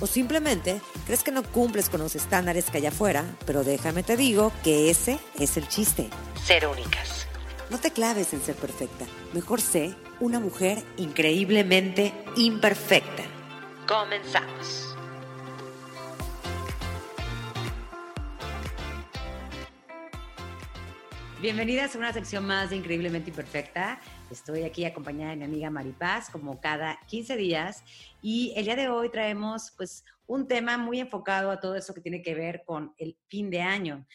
O simplemente crees que no cumples con los estándares que hay afuera, pero déjame te digo que ese es el chiste. Ser únicas. No te claves en ser perfecta. Mejor sé una mujer increíblemente imperfecta. Comenzamos. Bienvenidas a una sección más de Increíblemente Imperfecta. Estoy aquí acompañada de mi amiga Maripaz como cada 15 días y el día de hoy traemos pues un tema muy enfocado a todo eso que tiene que ver con el fin de año.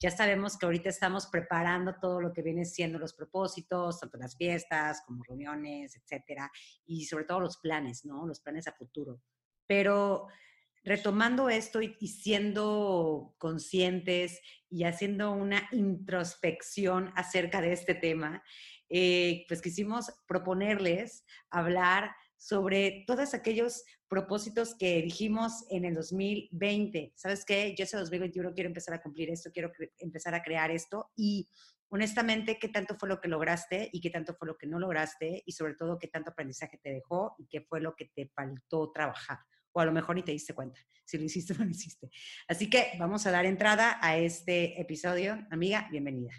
Ya sabemos que ahorita estamos preparando todo lo que viene siendo los propósitos, tanto las fiestas como reuniones, etcétera, y sobre todo los planes, ¿no? Los planes a futuro. Pero retomando esto y, siendo conscientes y haciendo una introspección acerca de este tema, eh, pues quisimos proponerles hablar sobre todos aquellos propósitos que dijimos en el 2020. ¿Sabes qué? Yo ese 2021 quiero empezar a cumplir esto, quiero empezar a crear esto y honestamente, ¿qué tanto fue lo que lograste y qué tanto fue lo que no lograste? Y sobre todo, ¿qué tanto aprendizaje te dejó y qué fue lo que te faltó trabajar? o a lo mejor ni te diste cuenta si lo hiciste o no lo hiciste. Así que vamos a dar entrada a este episodio. Amiga, bienvenida.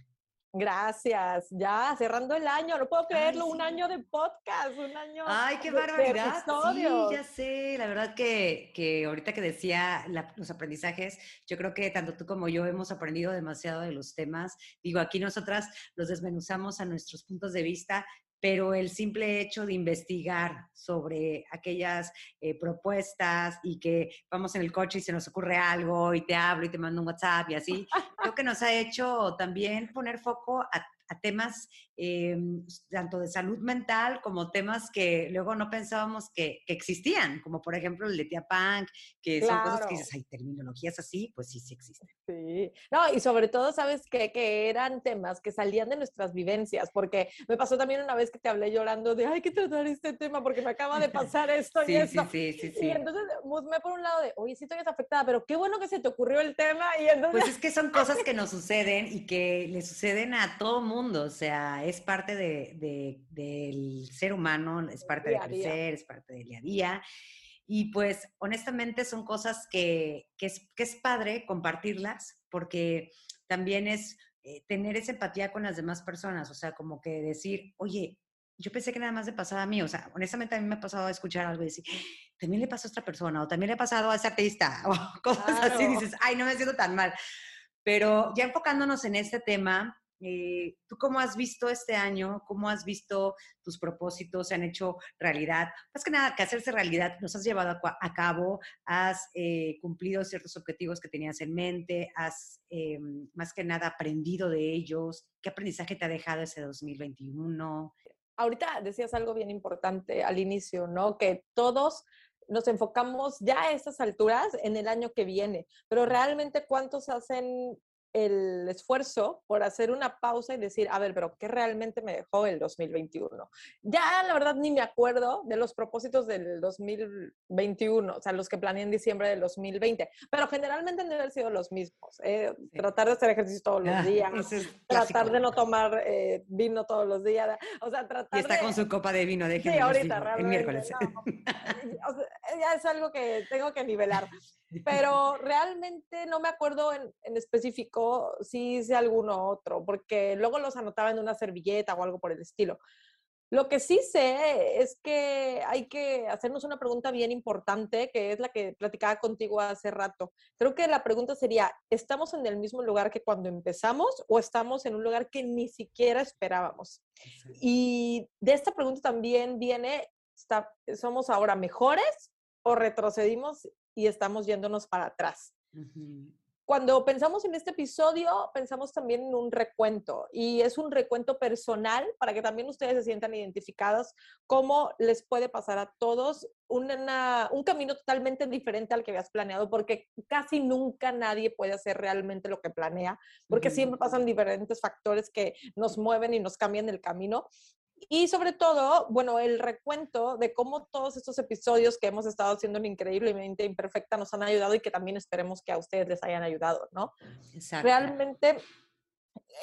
Gracias. Ya cerrando el año, no puedo creerlo, un año de podcast, un año. Ay, qué barbaridad. sí, ya sé. La verdad que, que ahorita que decía los aprendizajes, yo creo que tanto tú como yo hemos aprendido demasiado de los temas. Digo, aquí nosotras los desmenuzamos a nuestros puntos de vista, pero el simple hecho de investigar sobre aquellas eh, propuestas y que vamos en el coche y se nos ocurre algo y te hablo y te mando un WhatsApp y así, creo que nos ha hecho también poner foco a, a temas eh, tanto de salud mental como temas que luego no pensábamos que, existían, como por ejemplo el de Tia Punk, que son cosas que dices, hay terminologías así, pues sí, sí existen. Sí, no, y sobre todo, ¿sabes qué? Que eran temas que salían de nuestras vivencias, porque me pasó también una vez que te hablé llorando de, hay que tratar este tema porque me acaba de pasar esto y esto. Sí, sí, sí, Y entonces me por un lado de, oye, sí estoy afectada, pero qué bueno que se te ocurrió el tema. Y entonces... Pues es que son cosas que nos suceden y que le suceden a todo mundo, o sea, es parte de, del ser humano, es parte de crecer, es parte del día a día. Y pues honestamente son cosas que, que, es, que es padre compartirlas porque también es eh, tener esa empatía con las demás personas, o sea, como que decir, oye, yo pensé que nada más le pasaba a mí, o sea, honestamente a mí me ha pasado a escuchar algo y decir, también le pasó a otra persona, o también le ha pasado a ese artista, o cosas así, dices, ay, no me siento tan mal. Pero ya enfocándonos en este tema, eh, ¿Tú cómo has visto este año? ¿Cómo has visto tus propósitos? ¿Se han hecho realidad? Más que nada, que hacerse realidad, ¿los has llevado a, cabo? ¿Has eh, cumplido ciertos objetivos que tenías en mente? ¿Has, eh, más que nada, aprendido de ellos? ¿Qué aprendizaje te ha dejado ese 2021? Ahorita decías algo bien importante al inicio, ¿no? Que todos nos enfocamos ya a estas alturas en el año que viene, pero realmente cuántos hacen el esfuerzo por hacer una pausa y decir, a ver, pero ¿qué realmente me dejó el 2021? Ya la verdad ni me acuerdo de los propósitos del 2021, o sea, los que planeé en diciembre del 2020, pero generalmente no han sido los mismos. ¿eh? Tratar de hacer ejercicio todos los ah, días, tratar de no tomar eh, vino todos los días, o sea, tratar Y está con su copa de vino, de Sí, ahorita, realmente. El miércoles. ya es algo que tengo que nivelar. Pero realmente no me acuerdo en, en, específico si hice alguno otro, porque luego los anotaba en una servilleta o algo por el estilo. Lo que sí sé es que hay que hacernos una pregunta bien importante, que es la que platicaba contigo hace rato. Creo que la pregunta sería, ¿estamos en el mismo lugar que cuando empezamos o estamos en un lugar que ni siquiera esperábamos? Y de esta pregunta también viene, ¿somos ahora mejores o retrocedimos y estamos yéndonos para atrás. cuando pensamos en este episodio, pensamos también en un recuento y es un recuento personal para que también ustedes se sientan identificados, cómo les puede pasar a todos una, un camino totalmente diferente al que habías planeado, porque casi nunca nadie puede hacer realmente lo que planea, porque siempre pasan diferentes factores que nos mueven y nos cambian el camino. Y sobre todo, bueno, el recuento de cómo todos estos episodios que hemos estado haciendo en Increíblemente Imperfecta nos han ayudado y que también esperemos que a ustedes les hayan ayudado, ¿no? Exacto. Realmente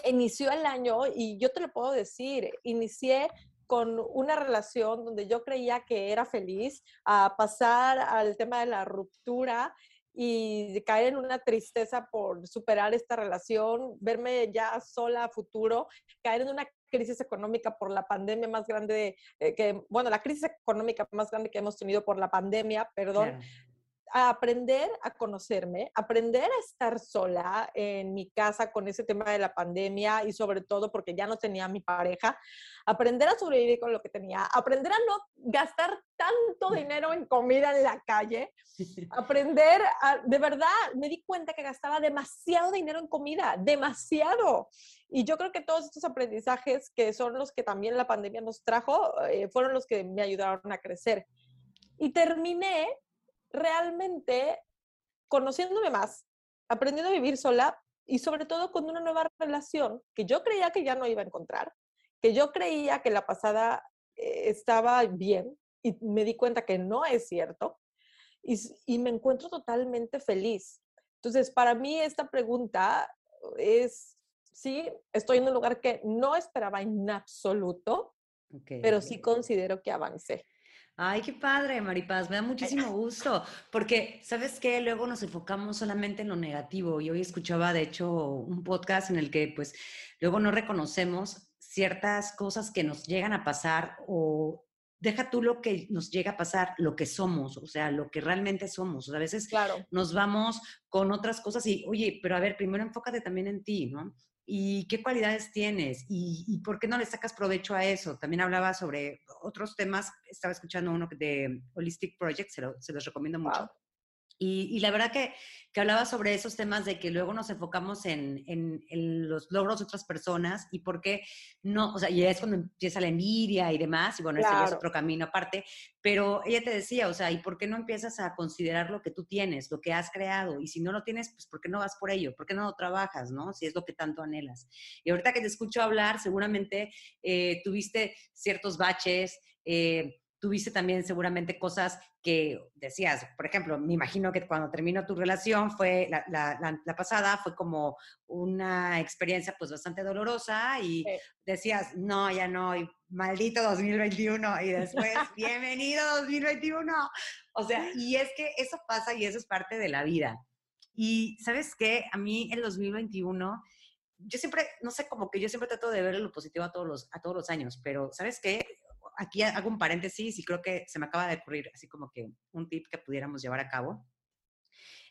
inició el año y yo te lo puedo decir, inicié con una relación donde yo creía que era feliz, a pasar al tema de la ruptura y caer en una tristeza por superar esta relación, verme ya sola a futuro, caer en una crisis económica por la pandemia más grande, eh, que, bueno, la crisis económica más grande que hemos tenido por la pandemia, perdón, a aprender a conocerme, aprender a estar sola en mi casa con ese tema de la pandemia y sobre todo porque ya no tenía mi pareja, aprender a sobrevivir con lo que tenía, aprender a no gastar tanto dinero en comida en la calle, aprender a, de verdad, me di cuenta que gastaba demasiado dinero en comida, demasiado. Y yo creo que todos estos aprendizajes que son los que también la pandemia nos trajo, eh, fueron los que me ayudaron a crecer. Y terminé realmente conociéndome más, aprendiendo a vivir sola y sobre todo con una nueva relación que yo creía que ya no iba a encontrar, que yo creía que la pasada eh, estaba bien y me di cuenta que no es cierto y, y me encuentro totalmente feliz. Entonces, para mí esta pregunta es, sí, estoy en un lugar que no esperaba en absoluto, pero sí considero que avancé. Ay, qué padre, Maripaz, me da muchísimo gusto, porque, ¿sabes qué? Luego nos enfocamos solamente en lo negativo. Y hoy escuchaba, de hecho, un podcast en el que, pues, luego no reconocemos ciertas cosas que nos llegan a pasar o deja tú lo que nos llega a pasar, lo que somos, o sea, lo que realmente somos. a veces claro. nos vamos con otras cosas y, oye, pero a ver, primero enfócate también en ti, ¿no? Y qué cualidades tienes y, por qué no le sacas provecho a eso. También hablaba sobre otros temas, estaba escuchando uno de Holistic Project, se, se los recomiendo mucho. Y, la verdad que, que, hablaba sobre esos temas de que luego nos enfocamos en, en, los logros de otras personas y por qué no, o sea, y es cuando empieza la envidia y demás, y bueno, ese es otro camino aparte, pero ella te decía, o sea, ¿y por qué no empiezas a considerar lo que tú tienes, lo que has creado? Y si no lo tienes, pues ¿por qué no vas por ello? ¿Por qué no lo trabajas, no? Si es lo que tanto anhelas. Y ahorita que te escucho hablar, seguramente eh, tuviste ciertos baches, eh, tuviste también seguramente cosas que decías, por ejemplo, me imagino que cuando terminó tu relación fue, la, la, pasada fue como una experiencia pues bastante dolorosa y decías, no, ya no, maldito 2021 y después, bienvenido 2021. O sea, y es que eso pasa y eso es parte de la vida. Y sabes qué, a mí el 2021 yo siempre, no sé, como que yo siempre trato de ver lo positivo a todos los, a todos los años, pero ¿sabes qué? Aquí hago un paréntesis y creo que se me acaba de ocurrir así como que un tip que pudiéramos llevar a cabo.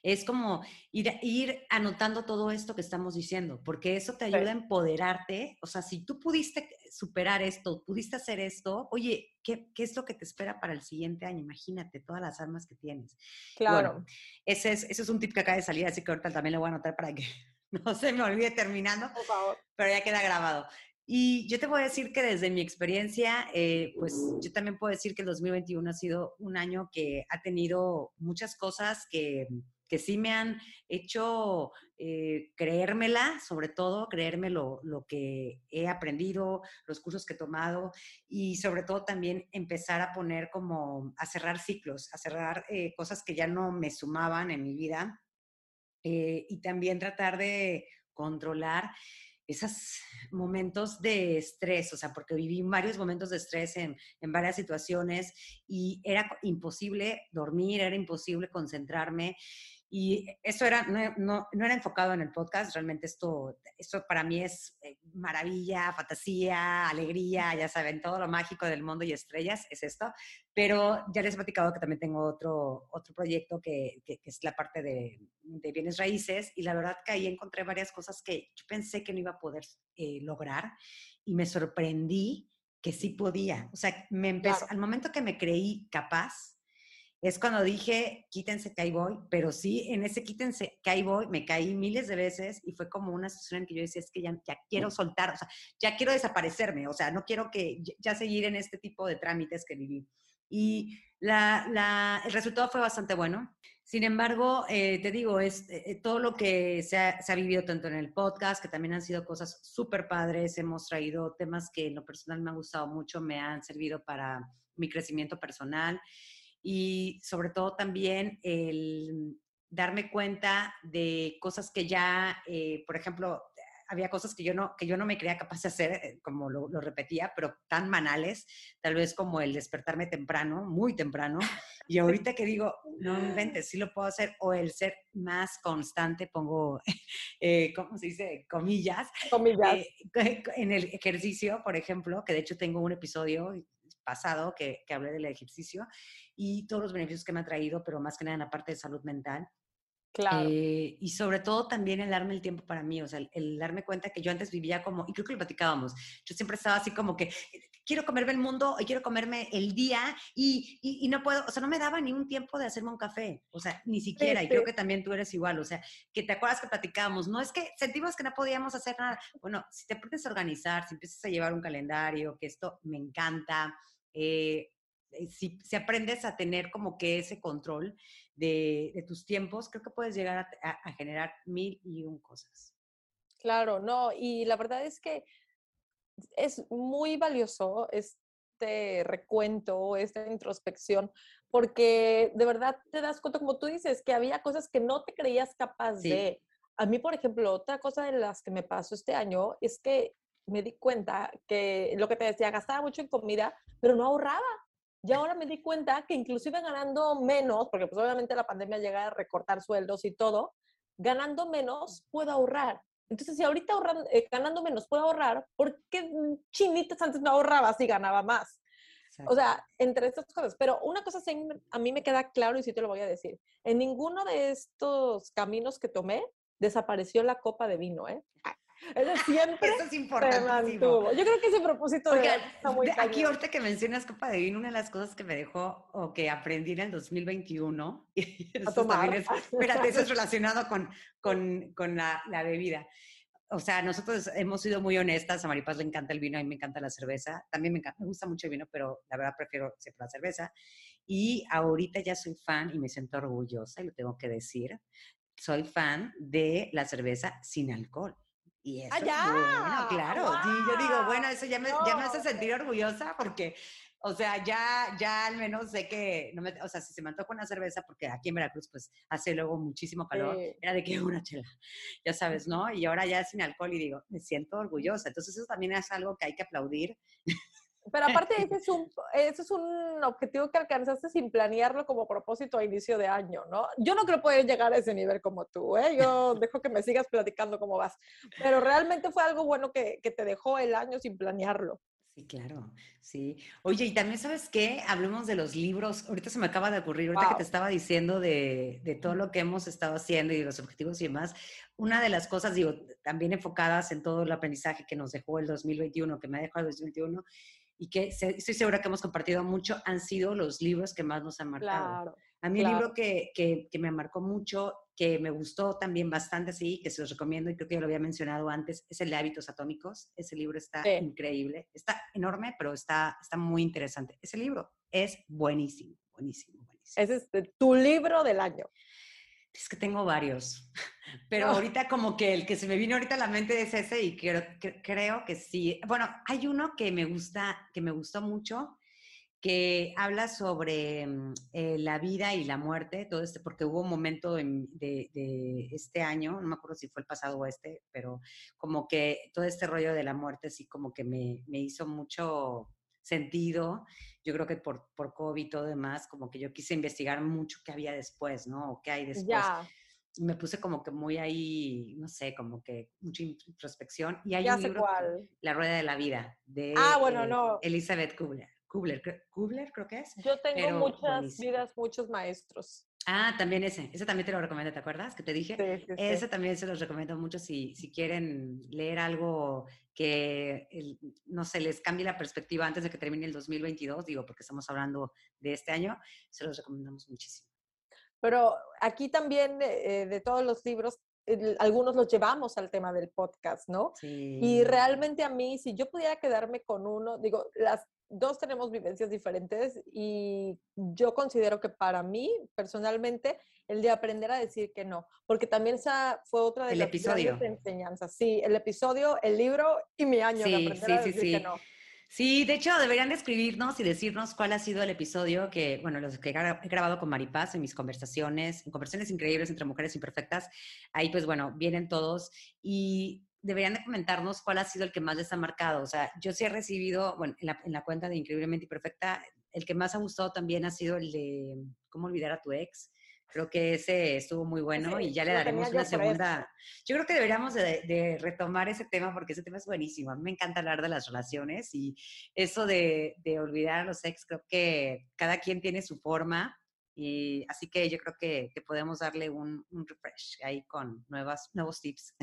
Es como ir, ir anotando todo esto que estamos diciendo, porque eso te ayuda a empoderarte. O sea, si tú pudiste superar esto, pudiste hacer esto, oye, ¿qué, ¿qué, es lo que te espera para el siguiente año? Imagínate todas las armas que tienes. Claro. ese, es, ese es un tip que acaba de salir, así que ahorita también lo voy a anotar para que no se me olvide terminando. Por favor. Pero ya queda grabado. Y yo te voy a decir que desde mi experiencia, eh, pues yo también puedo decir que el 2021 ha sido un año que ha tenido muchas cosas que, que sí me han hecho eh, creérmela, sobre todo creerme lo, que he aprendido, los cursos que he tomado y sobre todo también empezar a poner como, a cerrar ciclos, a cerrar eh, cosas que ya no me sumaban en mi vida y también tratar de controlar esos momentos de estrés, o sea, porque viví varios momentos de estrés en, en, varias situaciones y era imposible dormir, era imposible concentrarme y eso era, no, no, era enfocado en el podcast, realmente esto, esto para mí es eh, maravilla, fantasía, alegría, ya saben, todo lo mágico del mundo y estrellas es esto, pero ya les he platicado que también tengo otro, otro proyecto que, que, es la parte de, de, bienes raíces y la verdad que ahí encontré varias cosas que yo pensé que no iba a poder eh, lograr y me sorprendí que sí podía. O sea, me empezó, al momento que me creí capaz, es cuando dije, quítense que ahí voy, pero sí, en ese quítense que ahí voy, me caí miles de veces y fue como una situación en que yo decía, es que ya, ya quiero soltar, o sea, ya quiero desaparecerme, o sea, no quiero que ya seguir en este tipo de trámites que viví. Y la, la, el resultado fue bastante bueno. Sin embargo, eh, te digo, es eh, eh, todo lo que se ha, se ha, vivido tanto en el podcast, que también han sido cosas súper padres, hemos traído temas que en lo personal me han gustado mucho, me han servido para mi crecimiento personal y sobre todo también el darme cuenta de cosas que ya, eh, por ejemplo, había cosas que yo no, que yo no me creía capaz de hacer, eh, como lo, lo, repetía, pero tan banales, tal vez como el despertarme temprano, muy temprano, y ahorita que digo, no inventes, sí lo puedo hacer, o el ser más constante, pongo, eh, ¿cómo se dice? Comillas. Comillas. Eh, en el ejercicio, por ejemplo, que de hecho tengo un episodio pasado que, que hablé del ejercicio y todos los beneficios que me ha traído, pero más que nada en la parte de salud mental. Claro. Eh, y sobre todo también el darme el tiempo para mí, o sea, el, el, darme cuenta que yo antes vivía como, y creo que lo platicábamos, yo siempre estaba así como que quiero comerme el mundo y quiero comerme el día y, y, y, no puedo, o sea, no me daba ni un tiempo de hacerme un café, o sea, ni siquiera, sí, y creo que también tú eres igual, o sea, que te acuerdas que platicábamos, no es que sentimos que no podíamos hacer nada, bueno, si te pones a organizar, si empiezas a llevar un calendario, que esto me encanta, eh, si, si, aprendes a tener como que ese control de, de tus tiempos, creo que puedes llegar a, a, a, generar mil y un cosas. Claro, no, y la verdad es que es muy valioso este recuento, esta introspección, porque de verdad te das cuenta, como tú dices, que había cosas que no te creías capaz sí. de. A mí, por ejemplo, otra cosa de las que me pasó este año es que me di cuenta que lo que te decía, gastaba mucho en comida, pero no ahorraba. Y ahora me di cuenta que inclusive ganando menos, porque pues obviamente la pandemia llega a recortar sueldos y todo, ganando menos puedo ahorrar. Entonces, si ahorita ahorran, eh, ganando menos puedo ahorrar, ¿por qué chinitas antes no ahorraba si ganaba más? Exacto. O sea, entre estas cosas. Pero una cosa sí, a mí me queda claro y sí te lo voy a decir. En ninguno de estos caminos que tomé desapareció la copa de vino, ¿eh? Eso siempre Eso es importantísimo. Yo creo que ese propósito Oiga, de está muy Aquí ahorita que mencionas copa de vino, una de las cosas que me dejó o que aprendí en el 2021, y a tomar. Es, espérate, eso es relacionado con, con, con la, la, bebida. O sea, nosotros hemos sido muy honestas, a Maripaz le encanta el vino, a mí me encanta la cerveza, también me, encanta, me gusta mucho el vino, pero la verdad prefiero siempre la cerveza. Y ahorita ya soy fan y me siento orgullosa, y lo tengo que decir, soy fan de la cerveza sin alcohol. Y eso ah, ya. bueno, claro. Wow. Sí, yo digo, bueno, eso ya me, no. ya me hace sentir orgullosa porque, o sea, ya, ya al menos sé que, no me, o sea, si se me antoja una cerveza, porque aquí en Veracruz, pues, hace luego muchísimo calor, sí. era de que una chela, ya sabes, ¿no? Y ahora ya sin alcohol y digo, me siento orgullosa. Entonces, eso también es algo que hay que aplaudir. Pero aparte, ese es, un, ese es un objetivo que alcanzaste sin planearlo como propósito a inicio de año, ¿no? Yo no creo poder llegar a ese nivel como tú, ¿eh? Yo dejo que me sigas platicando cómo vas. Pero realmente fue algo bueno que, que te dejó el año sin planearlo. Sí, claro, sí. Oye, y también sabes qué, hablemos de los libros. Ahorita se me acaba de ocurrir, ahorita wow. que te estaba diciendo de, de, todo lo que hemos estado haciendo y de los objetivos y demás. Una de las cosas, digo, también enfocadas en todo el aprendizaje que nos dejó el 2021, que me ha dejado el 2021, y que estoy segura que hemos compartido mucho, han sido los libros que más nos han marcado. Claro, a mí claro. el libro que, que, que, me marcó mucho, que me gustó también bastante, sí, que se los recomiendo y creo que ya lo había mencionado antes, es el de Hábitos Atómicos. Ese libro está sí. increíble, está enorme, pero está, está muy interesante. Ese libro es buenísimo, buenísimo, buenísimo. Ese es tu libro del año. Es que tengo varios, pero no. ahorita como que el que se me vino ahorita a la mente es ese y creo, que, creo que sí. Bueno, hay uno que me gusta, que me gustó mucho, que habla sobre eh, la vida y la muerte, todo este, porque hubo un momento en, de, de, este año, no me acuerdo si fue el pasado o este, pero como que todo este rollo de la muerte sí como que me, me hizo mucho sentido. Yo creo que por, por COVID y todo demás, como que yo quise investigar mucho qué había después, ¿no? O qué hay después. Me puse como que muy ahí, no sé, como que mucha introspección. Y hay ya un libro, cuál. La Rueda de la Vida, de ah, bueno, eh, no. Elizabeth Kubler. Kubler, Kubler creo que es. Yo tengo muchas buenísimo. vidas, muchos maestros. Ah, también ese. Ese también te lo recomiendo, ¿te acuerdas? Que te dije. ese también se los recomiendo mucho si, si quieren leer algo que, no sé, les cambie la perspectiva antes de que termine el 2022, digo, porque estamos hablando de este año, se los recomendamos muchísimo. Pero aquí también eh, de todos los libros, algunos los llevamos al tema del podcast, ¿no? Sí. Y realmente a mí, si yo pudiera quedarme con uno, digo, las dos tenemos vivencias diferentes y yo considero que para mí, personalmente, el de aprender a decir que no, porque también esa fue otra de el las episodio. enseñanzas. Sí, el episodio, el libro y mi año de aprender a decir que no. Sí, de hecho deberían describirnos y decirnos cuál ha sido el episodio que, bueno, los que he grabado con Maripaz en mis conversaciones, en conversaciones increíbles entre mujeres imperfectas. Ahí, pues bueno, vienen todos y deberían de comentarnos cuál ha sido el que más les ha marcado. O sea, yo sí he recibido, bueno, en la, en la cuenta de Increíblemente Imperfecta, el que más ha gustado también ha sido el de cómo olvidar a tu ex. Creo que ese estuvo muy bueno y ya le daremos una segunda. Yo creo que deberíamos de, retomar ese tema porque ese tema es buenísimo. A mí me encanta hablar de las relaciones y eso de, olvidar a los ex, creo que cada quien tiene su forma y así que yo creo que, podemos darle un, un refresh ahí con nuevas, nuevos tips.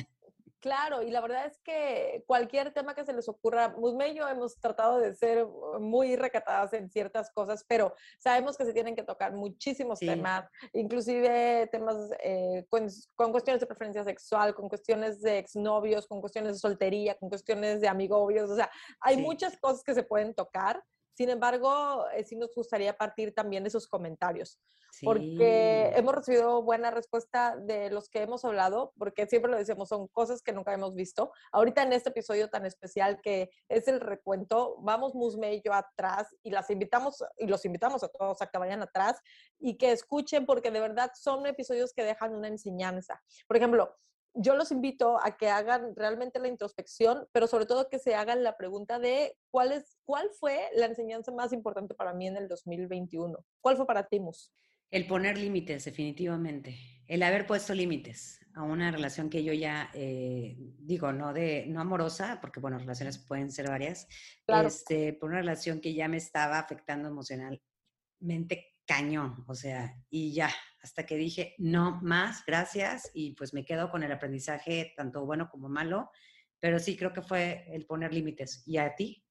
Claro, y la verdad es que cualquier tema que se les ocurra, Musme y yo hemos tratado de ser muy recatadas en ciertas cosas, pero sabemos que se tienen que tocar muchísimos temas, inclusive temas eh, con, cuestiones de preferencia sexual, con cuestiones de exnovios, con cuestiones de soltería, con cuestiones de amigobios, o sea, hay muchas cosas que se pueden tocar sin embargo, eh, sí nos gustaría partir también de esos comentarios, porque hemos recibido buena respuesta de los que hemos hablado, porque siempre lo decimos, son cosas que nunca hemos visto. Ahorita en este episodio tan especial que es el recuento, vamos Musme y yo atrás y las invitamos y los invitamos a todos a que vayan atrás y que escuchen, porque de verdad son episodios que dejan una enseñanza. Por ejemplo, yo los invito a que hagan realmente la introspección, pero sobre todo que se hagan la pregunta de cuál, es, cuál fue la enseñanza más importante para mí en el 2021. ¿Cuál fue para ti, Mus? El poner límites, definitivamente. El haber puesto límites a una relación que yo ya eh, digo, no de no amorosa, porque bueno, relaciones pueden ser varias, claro. este, por una relación que ya me estaba afectando emocionalmente cañón, o sea, y ya, hasta que dije, no más, gracias, y pues me quedo con el aprendizaje tanto bueno como malo, pero sí creo que fue el poner límites. ¿Y a ti?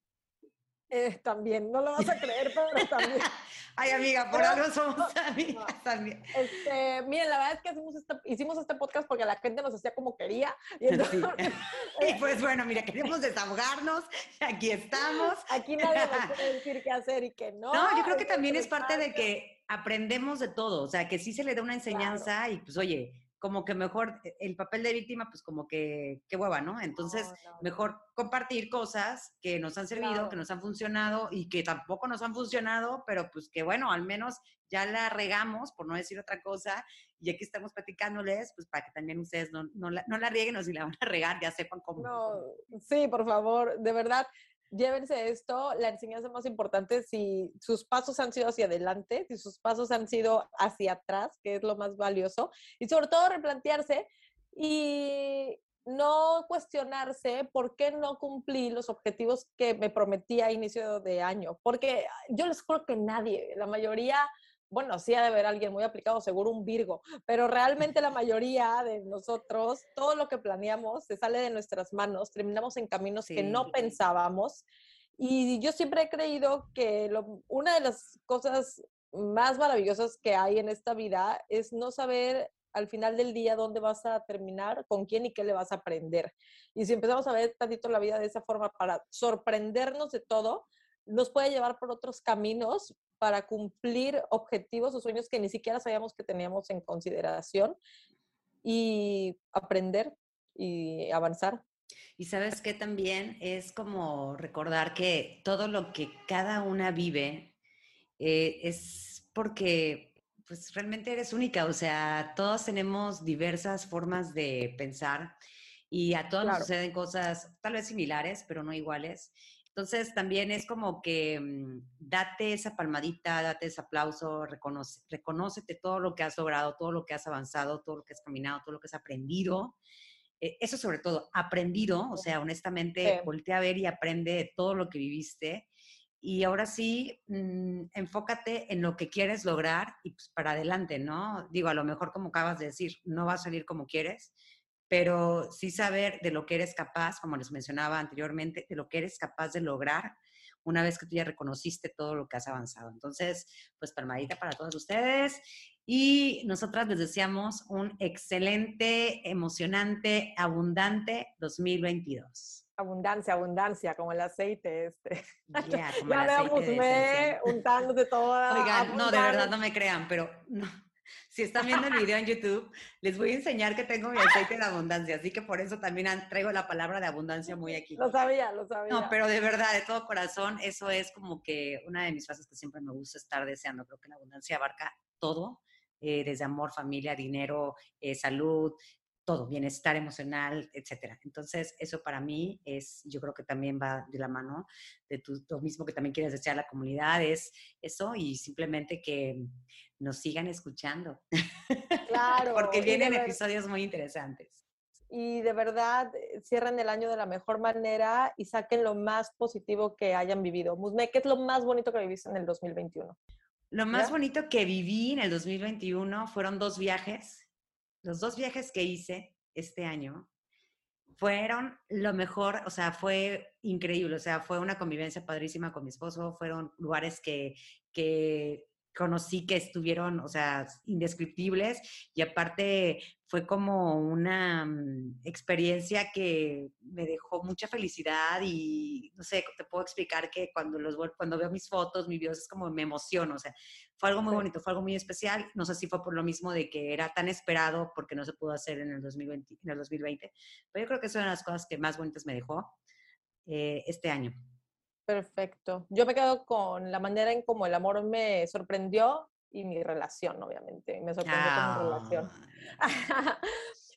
Eh, también, no lo vas a creer, pero también. Ay, amiga, por algo somos amigas también. Este, miren, la verdad es que hicimos este, hicimos este podcast porque la gente nos hacía como quería. Y, y pues bueno, mira, queremos desahogarnos, aquí estamos. Aquí nadie nos puede decir qué hacer y qué no. No, yo creo que también es parte de que aprendemos de todo, o sea, que sí se le da una enseñanza y pues oye, como que mejor e, el papel de víctima, pues como que, qué hueva, ¿no? Entonces, mejor compartir cosas que nos han servido, que nos han funcionado y que tampoco nos han funcionado, pero pues que bueno, al menos ya la regamos, por no decir otra cosa, y aquí estamos platicándoles, pues para que también ustedes no, no, la, no la rieguen o si la van a regar, ya sepan cómo. No, sí, por favor, de verdad, llévense esto, la enseñanza más importante, si sus pasos han sido hacia adelante, si sus pasos han sido hacia atrás, que es lo más valioso, y sobre todo replantearse y no cuestionarse por qué no cumplí los objetivos que me prometí a inicio de año, porque yo les juro que nadie, la mayoría bueno, sí ha de haber alguien muy aplicado, seguro un Virgo, pero realmente la mayoría de nosotros, todo lo que planeamos se sale de nuestras manos, terminamos en caminos que no pensábamos. Y yo siempre he creído que una de las cosas más maravillosas que hay en esta vida es no saber al final del día dónde vas a terminar, con quién y qué le vas a aprender. Y si empezamos a ver tantito la vida de esa forma para sorprendernos de todo, nos puede llevar por otros caminos para cumplir objetivos o sueños que ni siquiera sabíamos que teníamos en consideración y aprender y avanzar. Y sabes que también es como recordar que todo lo que cada una vive eh, es porque pues realmente eres única, o sea, todos tenemos diversas formas de pensar y a todos nos suceden cosas tal vez similares, pero no iguales. Entonces también es como que mm, date esa palmadita, date ese aplauso, reconoce, reconócete todo lo que has logrado, todo lo que has avanzado, todo lo que has caminado, todo lo que has aprendido. Eh, eso sobre todo, aprendido, o sea, honestamente, voltea a ver y aprende de todo lo que viviste. y ahora sí, mm, enfócate en lo que quieres lograr y pues para adelante, ¿no? Digo, a lo mejor como acabas de decir, no va a salir como quieres, pero sí saber de lo que eres capaz, como les mencionaba anteriormente, de lo que eres capaz de lograr una vez que tú ya reconociste todo lo que has avanzado. Entonces, pues palmadita para todos ustedes y nosotras les deseamos un excelente, emocionante, abundante 2022. Abundancia, abundancia, como el aceite este. Yeah, como ya Musmé esencia. untándote toda. Oigan, no, de verdad no me crean, pero no. Si están viendo el video en YouTube, les voy a enseñar que tengo mi aceite de abundancia, así que por eso también traigo la palabra de abundancia muy aquí. Lo sabía, lo sabía. No, pero de verdad, de todo corazón, eso es como que una de mis frases que siempre me gusta estar deseando. Creo que la abundancia abarca todo, eh, desde amor, familia, dinero, eh, salud, todo, bienestar emocional, etcétera. Entonces, eso para mí es, yo creo que también va de la mano de tu, lo mismo que también quieres desear a la comunidad, es eso y simplemente que nos sigan escuchando, Claro. porque vienen episodios muy interesantes. y de verdad eh, cierren el año de la mejor manera y saquen lo más positivo que hayan vivido. Musme, ¿qué es lo más bonito que viviste en el 2021? Lo más ¿Ya? bonito que viví en el 2021 fueron dos viajes. Los dos viajes que hice este año fueron lo mejor, o sea, fue increíble, o sea, fue una convivencia padrísima con mi esposo, fueron lugares que, que conocí que estuvieron, o sea, indescriptibles y aparte fue como una mm, experiencia que me dejó mucha felicidad y no sé, te puedo explicar que cuando los cuando veo mis fotos, mis videos es como me emociono, o sea, fue algo muy bonito, fue algo muy especial, no sé si fue por lo mismo de que era tan esperado porque no se pudo hacer en el 2020, en el 2020 pero yo creo que es una de las cosas que más bonitas me dejó eh, este año. Perfecto. Yo me quedo con la manera en cómo el amor me sorprendió y mi relación, obviamente. Me sorprendió con mi relación. Ah,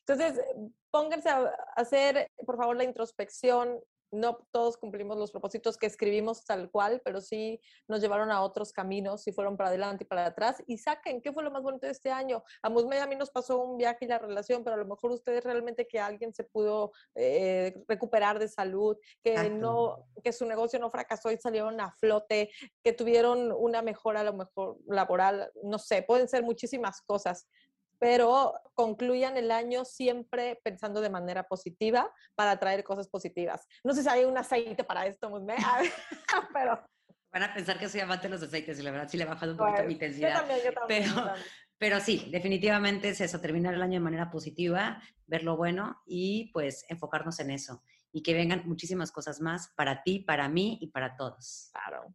Entonces, pónganse a hacer, por favor, la introspección. No todos cumplimos los propósitos que escribimos tal cual, pero sí nos llevaron a otros caminos, si fueron para adelante y para atrás. Y saquen, ¿qué fue lo más bonito de este año? A Musme y a mí nos pasó un viaje y la relación, pero a lo mejor ustedes realmente que alguien se pudo eh, recuperar de salud, que Exacto. no, que su negocio no fracasó y salieron a flote, que tuvieron una mejora a lo mejor laboral, no sé, pueden ser muchísimas cosas pero concluyan el año siempre pensando de manera positiva para traer cosas positivas. No sé si hay un aceite para esto, ver, pero Van a pensar que soy amante de los aceites y la verdad sí le he bajado un poquito bueno, mi yo intensidad. también, yo también, yo pero- también. Pero sí, definitivamente es eso, terminar el año de manera positiva, ver lo bueno y pues enfocarnos en eso. Y que vengan muchísimas cosas más para ti, para mí y para todos. Claro.